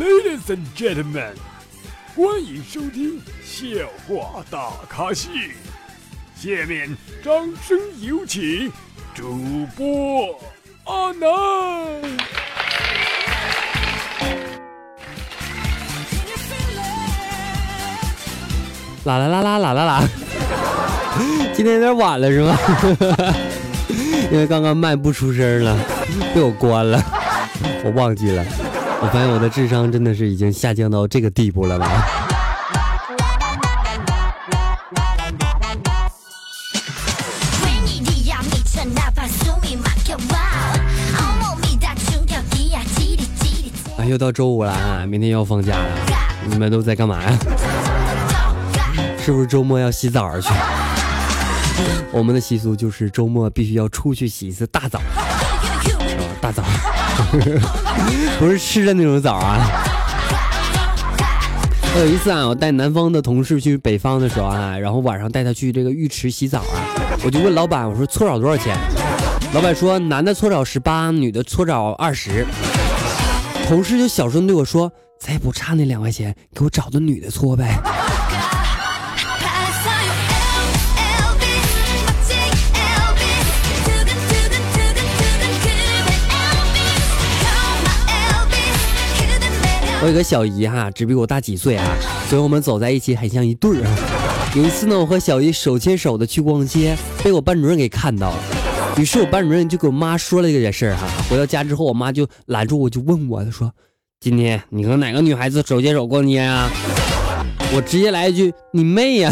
Ladies and gentlemen，欢迎收听笑话大咖秀。下面掌声有请主播阿南。啦啦啦啦啦啦啦！今天有点晚了是吗？因为刚刚麦不出声了，被我关了，我忘记了。我发现我的智商真的是已经下降到这个地步了吧？啊，又到周五了啊，明天要放假了，你们都在干嘛呀？是不是周末要洗澡去？我们的习俗就是周末必须要出去洗一次，大澡，不是吃的那种澡啊。我有一次啊，我带南方的同事去北方的时候啊，然后晚上带他去这个浴池洗澡啊，我就问老板，我说搓澡多少钱？老板说男的搓澡十八，女的搓澡二十。同事就小声对我说，咱也不差那两块钱，给我找个女的搓呗。我有个小姨哈，只比我大几岁啊，所以我们走在一起很像一对儿啊。有一次呢，我和小姨手牵手的去逛街，被我班主任给看到了。于是我班主任就给我妈说了这件事儿哈。回到家之后，我妈就拦住我，就问我，她说：“今天你和哪个女孩子手牵手逛街啊？”我直接来一句：“你妹呀！”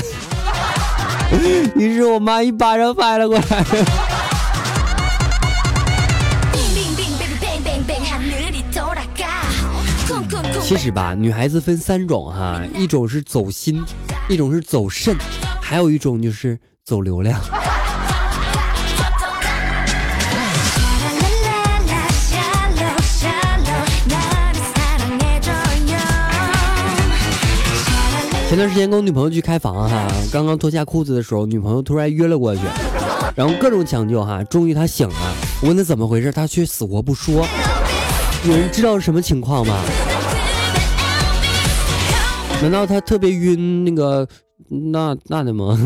于是我妈一巴掌拍了过来。其实吧，女孩子分三种哈，一种是走心，一种是走肾，还有一种就是走流量。前段时间跟我女朋友去开房哈，刚刚脱下裤子的时候，女朋友突然约了过去，然后各种抢救哈，终于她醒了。我问她怎么回事，她却死活不说。有人知道是什么情况吗？难道他特别晕那个那那的吗？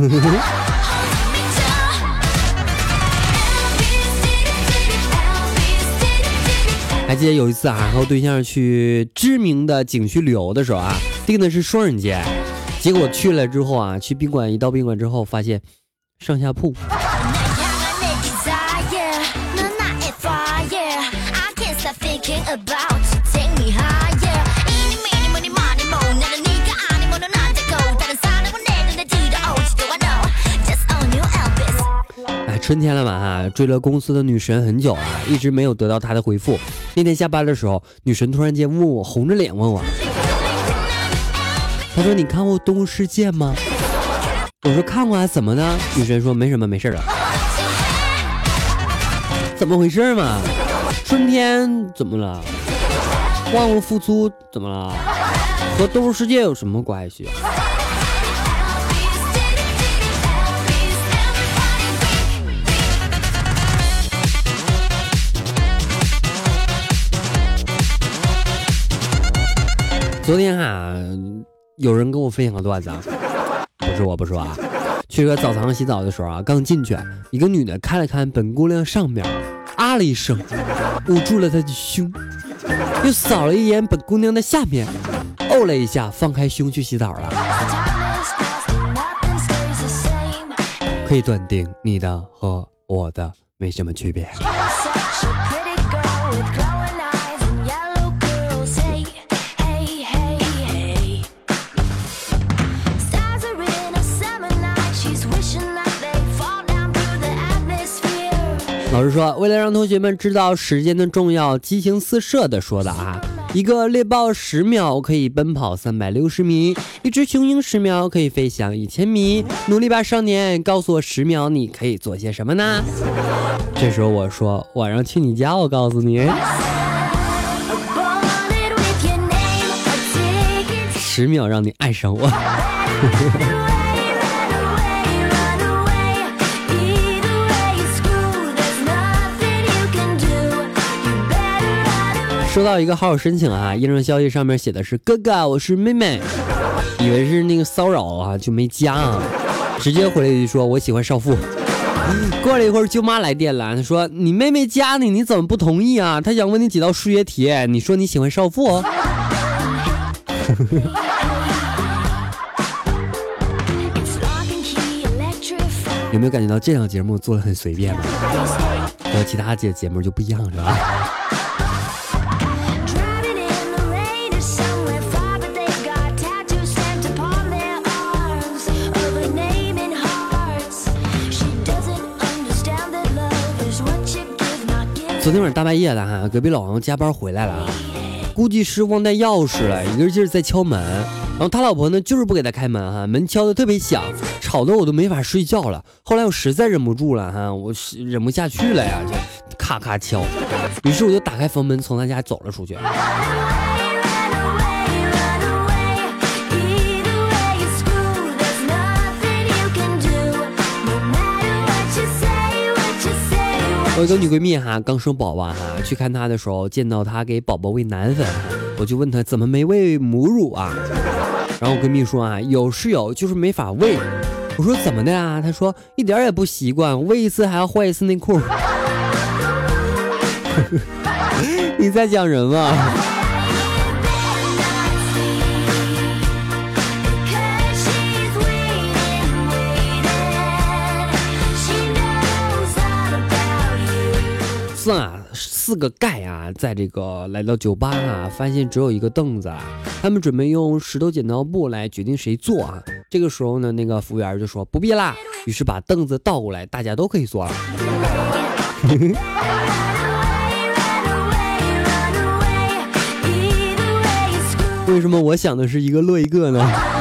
还记得有一次啊，和对象去知名的景区旅游的时候啊，定的是双人间，结果去了之后啊，去宾馆一到宾馆之后，发现上下铺。春天了嘛哈，追了公司的女神很久啊，一直没有得到她的回复。那天下班的时候，女神突然间问我，红着脸问我，她说：“你看过《动物世界》吗？”我说：“看过啊，怎么呢？”女神说：“没什么，没事了。”怎么回事嘛？春天怎么了？万物复苏怎么了？和《动物世界》有什么关系？昨天哈，有人跟我分享个段子，啊，不是我不说啊。去个澡堂洗澡的时候啊，刚进去，一个女的看了看本姑娘上面，啊了一声，捂住了她的胸，又扫了一眼本姑娘的下面，哦了一下，放开胸去洗澡了。可以断定，你的和我的没什么区别。老师说，为了让同学们知道时间的重要，激情四射的说的啊，一个猎豹十秒可以奔跑三百六十米，一只雄鹰十秒可以飞翔一千米。努力吧，少年，告诉我十秒你可以做些什么呢？这时候我说，晚上去你家，我告诉你，十秒让你爱上我。收到一个好友申请啊，验证消息上面写的是哥哥，我是妹妹，以为是那个骚扰啊，就没加啊，直接回了一句说我喜欢少妇。过了一会儿，舅妈来电了，她说你妹妹加你，你怎么不同意啊？她想问你几道数学题，你说你喜欢少妇。有没有感觉到这档节目做的很随便呢？和其他节节目就不一样，是吧昨天晚上大半夜的哈，隔壁老王加班回来了，估计是忘带钥匙了，一个劲儿在敲门。然后他老婆呢，就是不给他开门哈，门敲的特别响，吵得我都没法睡觉了。后来我实在忍不住了哈，我忍不下去了呀，就咔咔敲。于是我就打开房门，从他家走了出去。我一个女闺蜜哈，刚生宝宝哈，去看她的时候，见到她给宝宝喂奶粉，我就问她怎么没喂母乳啊？然后我闺蜜说啊，有是有，就是没法喂。我说怎么的啊？她说一点也不习惯，喂一次还要换一次内裤。你在讲人吗？四啊，四个盖啊，在这个来到酒吧啊，发现只有一个凳子啊，他们准备用石头剪刀布来决定谁坐啊。这个时候呢，那个服务员就说不必啦，于是把凳子倒过来，大家都可以坐了。为什么我想的是一个落一个呢？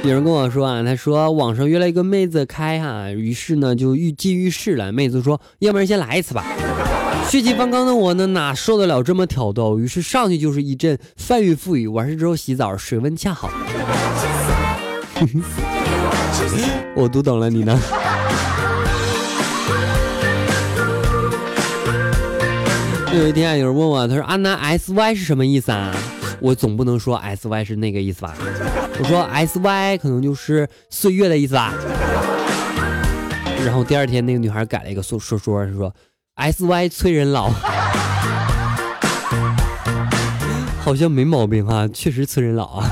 有人跟我说啊，他说网上约了一个妹子开哈，于是呢就欲进浴室了。妹子说，要不然先来一次吧。血气方刚的我呢，哪受得了这么挑逗？于是上去就是一阵翻云覆雨。完事之后洗澡，水温恰好。我读懂了，你呢？有一天啊，有人问我，他说阿南 S Y 是什么意思啊？我总不能说 S Y 是那个意思吧？我说 S Y 可能就是岁月的意思吧。然后第二天那个女孩改了一个说说说，她说 S Y 催人老，好像没毛病哈，确实催人老啊。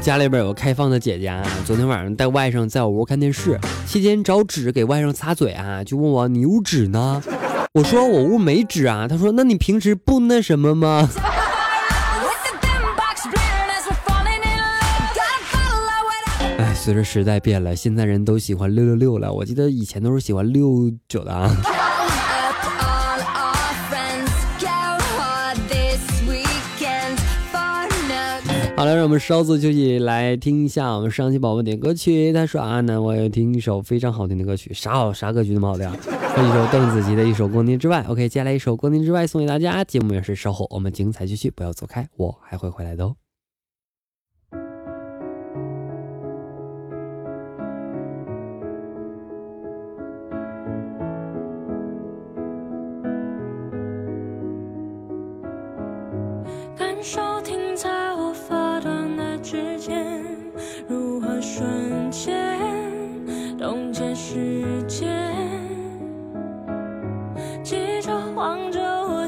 家里边有个开放的姐姐啊，昨天晚上带外甥在我屋看电视，期间找纸给外甥擦嘴啊，就问我你屋纸呢？我说我屋没纸啊。他说那你平时不那什么吗？哎，随着时代变了，现在人都喜欢六六六了。我记得以前都是喜欢六九的啊。好了，让我们稍作休息，来听一下我们上期宝宝点歌曲。他说：“啊，那，我要听一首非常好听的歌曲，啥好啥歌曲那么好听？一首邓紫棋的一首《光年之外》。OK，接下来一首《光年之外》送给大家。节目也是稍后我们精彩继续，不要走开，我还会回来的哦。”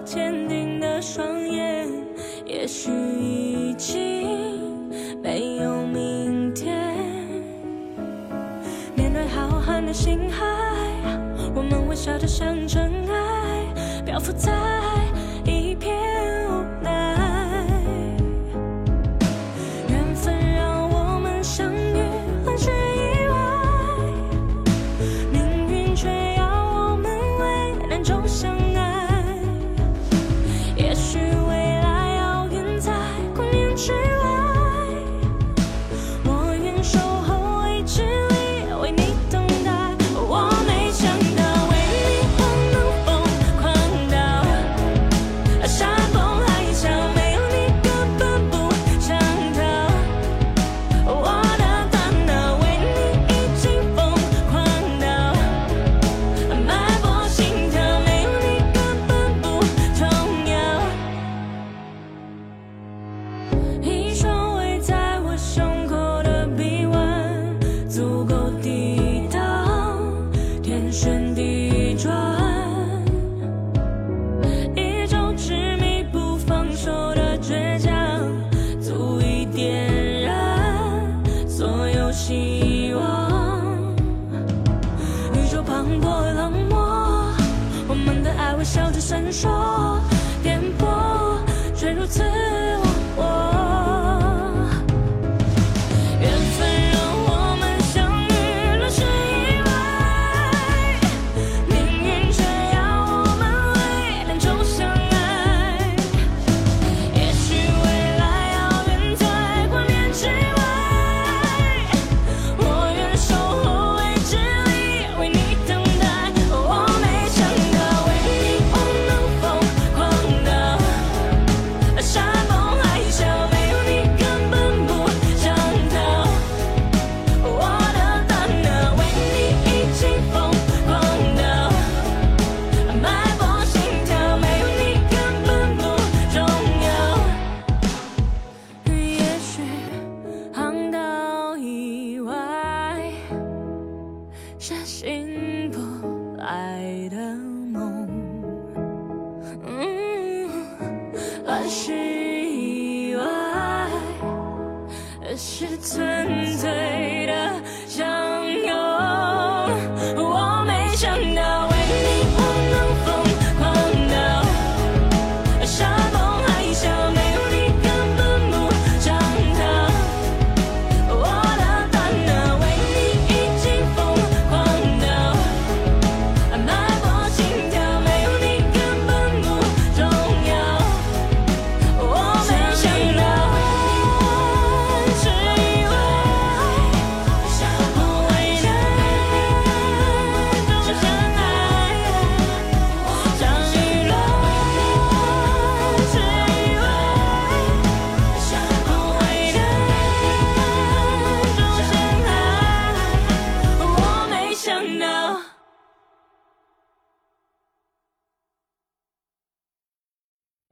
坚定的双眼，也许已经没有明天。面对浩瀚的星海，我们微笑着像尘埃，漂浮在是存在。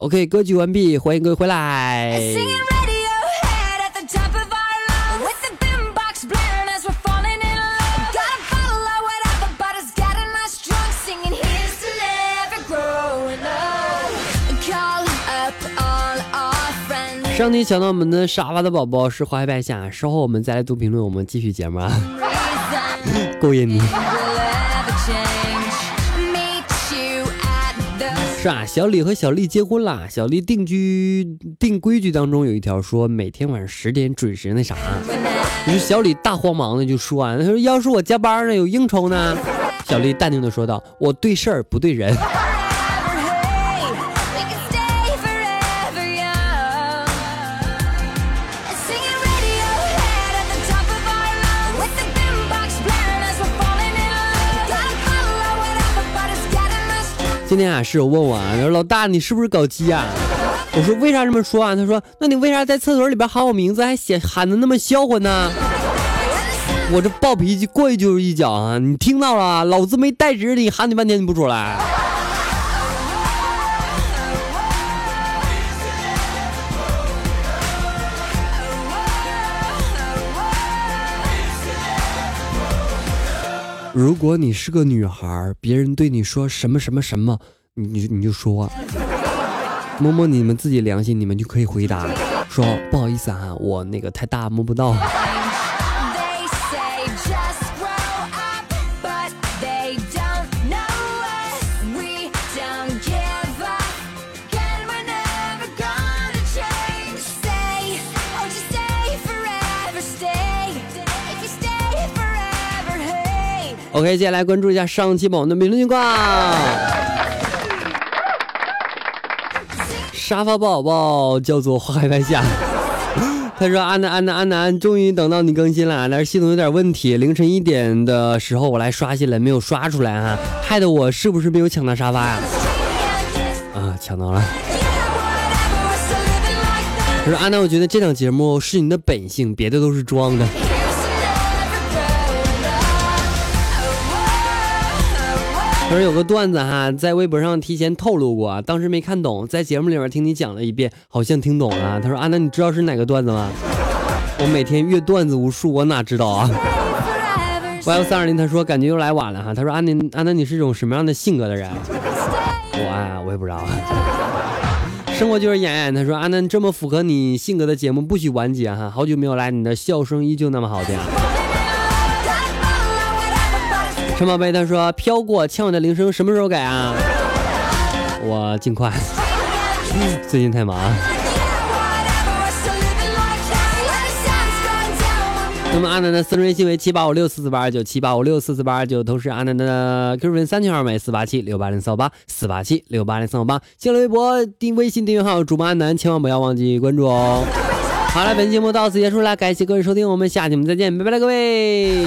OK，歌曲完毕，欢迎各位回来。上期抢到我们的沙发的宝宝是花开半夏，稍后我们再来读评论，我们继续节目啊勾引你。是啊，小李和小丽结婚啦。小丽定居定规矩当中有一条说，每天晚上十点准时那啥。于是小李大慌忙的就说啊，他说要是我加班呢，有应酬呢。小丽淡定的说道，我对事儿不对人。今天啊，室友问我啊，他说老大你是不是搞基啊？我说为啥这么说啊？他说那你为啥在厕所里边喊我名字还写喊的那么销魂呢？我这暴脾气过去就是一脚啊！你听到了？老子没带纸你喊你半天你不出来。如果你是个女孩，别人对你说什么什么什么，你你就说，摸摸你们自己良心，你们就可以回答说不好意思啊，我那个太大摸不到。OK，接下来关注一下上期宝的评论情况。沙发宝宝叫做花开半夏，他说：“安南安南安南，终于等到你更新了，但是系统有点问题，凌晨一点的时候我来刷新了，没有刷出来啊，害得我是不是没有抢到沙发呀、啊？抢到了。他说：“安南，我觉得这档节目是你的本性，别的都是装的。”他说有个段子哈，在微博上提前透露过啊，当时没看懂，在节目里面听你讲了一遍，好像听懂了。他说啊，那你知道是哪个段子吗？我每天阅段子无数，我哪知道啊？Y 三二零他说感觉又来晚了哈，他说安南安南你是一种什么样的性格的人？我啊，我也不知道啊。生活就是演演，他说安南这么符合你性格的节目不许完结哈，好久没有来，你的笑声依旧那么好听。陈宝贝他说飘过，枪尾的铃声什么时候改啊？我尽快，最近太忙。那么阿南的私人微信为七八五六四四八二九七八五六四四八二九，同时阿南的 QQ 群三群二美四八七六八零四八四八七六八零三八，新浪微博订微信订阅号主播阿南，千万不要忘记关注哦。好了，本期节目到此结束了，感谢各位收听，我们下期节目再见，拜拜了各位。